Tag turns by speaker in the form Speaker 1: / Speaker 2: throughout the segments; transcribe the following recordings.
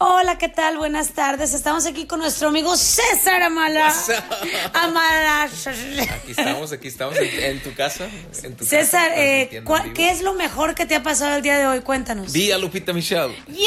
Speaker 1: Hola, ¿qué tal? Buenas tardes. Estamos aquí con nuestro amigo César Amala. Amala.
Speaker 2: Aquí estamos, aquí estamos en, tu casa. En tu
Speaker 1: César,
Speaker 2: casa,
Speaker 1: eh,
Speaker 2: transmitiendo
Speaker 1: ¿cuál-
Speaker 2: en vivo.
Speaker 1: ¿qué es lo mejor que te ha pasado el día de hoy? Cuéntanos.
Speaker 2: Vi a Lupita Michelle.
Speaker 1: ¡Yes!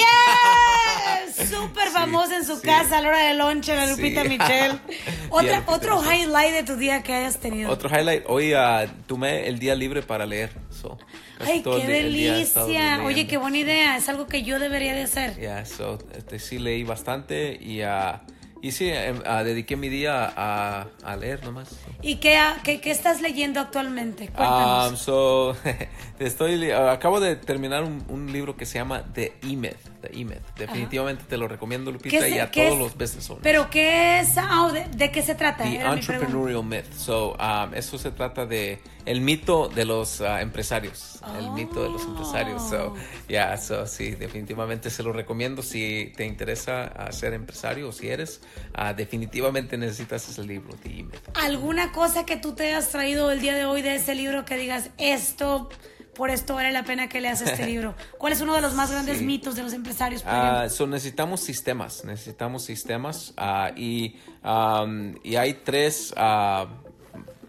Speaker 1: Súper famosa en su
Speaker 2: sí.
Speaker 1: casa a la hora de lonche, la
Speaker 2: Sí.
Speaker 1: Lupita Michelle.
Speaker 2: Vi a
Speaker 1: Otra,
Speaker 2: Lupita
Speaker 1: otro
Speaker 2: Michelle.
Speaker 1: highlight de tu día que hayas tenido.
Speaker 2: Otro highlight, hoy ah, tomé el día libre para leer. so,
Speaker 1: Ay, qué delicia. Oye, qué buena idea. Es algo que yo debería de hacer.
Speaker 2: Yeah, so, este, sí leí bastante y, ah, y sí, ah, dediqué mi día a, a leer nomás.
Speaker 1: ¿Y qué, qué, qué estás leyendo actualmente?
Speaker 2: Um,
Speaker 1: Cuéntanos.
Speaker 2: so, estoy, ah, acabo de terminar un, un libro que se llama The E-Myth. The E-Myth. Definitivamente te lo recomiendo, Lupita,
Speaker 1: ¿Qué
Speaker 2: y
Speaker 1: es-
Speaker 2: a todos
Speaker 1: es-
Speaker 2: los business owners.
Speaker 1: ¿Pero qué es? Ah, ¿de, de qué se trata?
Speaker 2: The
Speaker 1: Era.
Speaker 2: Entrepreneurial Myth. So, um, eso se trata de el mito de los ah, empresarios. El mito de los empresarios. So,
Speaker 1: Oh.
Speaker 2: yeah, so, sí, definitivamente se lo recomiendo si te interesa ser empresario o si eres. Ah, definitivamente necesitas ese libro, E-Myth.
Speaker 1: ¿Alguna cosa que tú te hayas traído el día de hoy de ese libro que digas, esto, por esto vale la pena que leas este libro? ¿Cuál es uno de los más grandes
Speaker 2: Sí.
Speaker 1: mitos de los empresarios? por ejemplo?
Speaker 2: so necesitamos sistemas, necesitamos sistemas ah, y, um, y hay tres,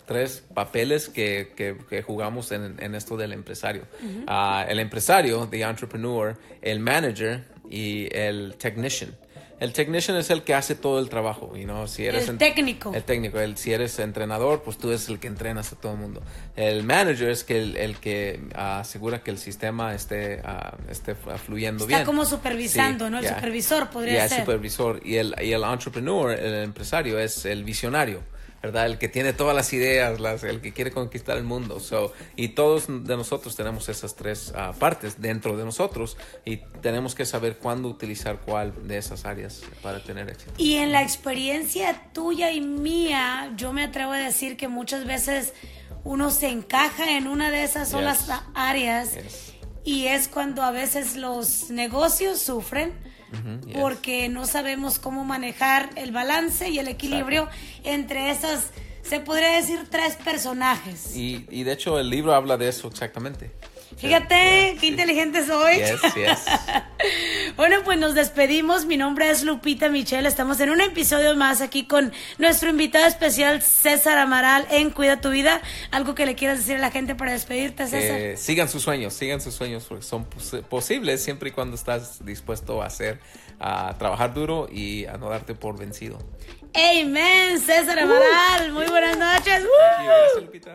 Speaker 2: tres papeles que, que- que jugamos en, en esto del empresario. Ah, el empresario, the entrepreneur, el manager y el technician. El technician es el que hace todo el trabajo, you know, si eres
Speaker 1: El técnico.
Speaker 2: El técnico, el, si eres entrenador, pues tú eres el que entrenas a todo el mundo. El manager es que el, el que ah, asegura que el sistema esté, ah, esté fluyendo
Speaker 1: Está
Speaker 2: bien.
Speaker 1: como supervisando, ¿no? El
Speaker 2: yeah.
Speaker 1: supervisor podría
Speaker 2: Yeah, el
Speaker 1: ser.
Speaker 2: supervisor. Y el, y el entrepreneur, el empresario, es el visionario, ¿verdad? El que tiene todas las ideas, las, el que quiere conquistar el mundo. So, y todos de nosotros tenemos esas tres ah, partes dentro de nosotros y tenemos que saber cuándo utilizar cuál de esas áreas para tener éxito.
Speaker 1: Y en la experiencia tuya y mía, yo me atrevo a decir que muchas veces uno se encaja en una de esas solas
Speaker 2: Yes.
Speaker 1: áreas
Speaker 2: Yes.
Speaker 1: y es cuando a veces los negocios sufren Porque no sabemos cómo manejar el balance y el equilibrio entre esas, se podría decir, tres personajes.
Speaker 2: Y, y de hecho el libro habla de eso exactamente.
Speaker 1: Fíjate,
Speaker 2: Yeah,
Speaker 1: qué inteligente soy.
Speaker 2: Yes, yes.
Speaker 1: Bueno, pues nos despedimos. Mi nombre es Lupita Michelle. Estamos en un episodio más aquí con nuestro invitado especial César Amaral en Cuida tu Vida. ¿Algo que le quieras decir a la gente para despedirte, César?
Speaker 2: Eh, sigan sus sueños, sigan sus sueños porque son pos- posibles siempre y cuando estás dispuesto a hacer, a trabajar duro y a no darte por vencido.
Speaker 1: Amen, César Amaral. Muy buenas noches.
Speaker 2: Gracias, Lupita.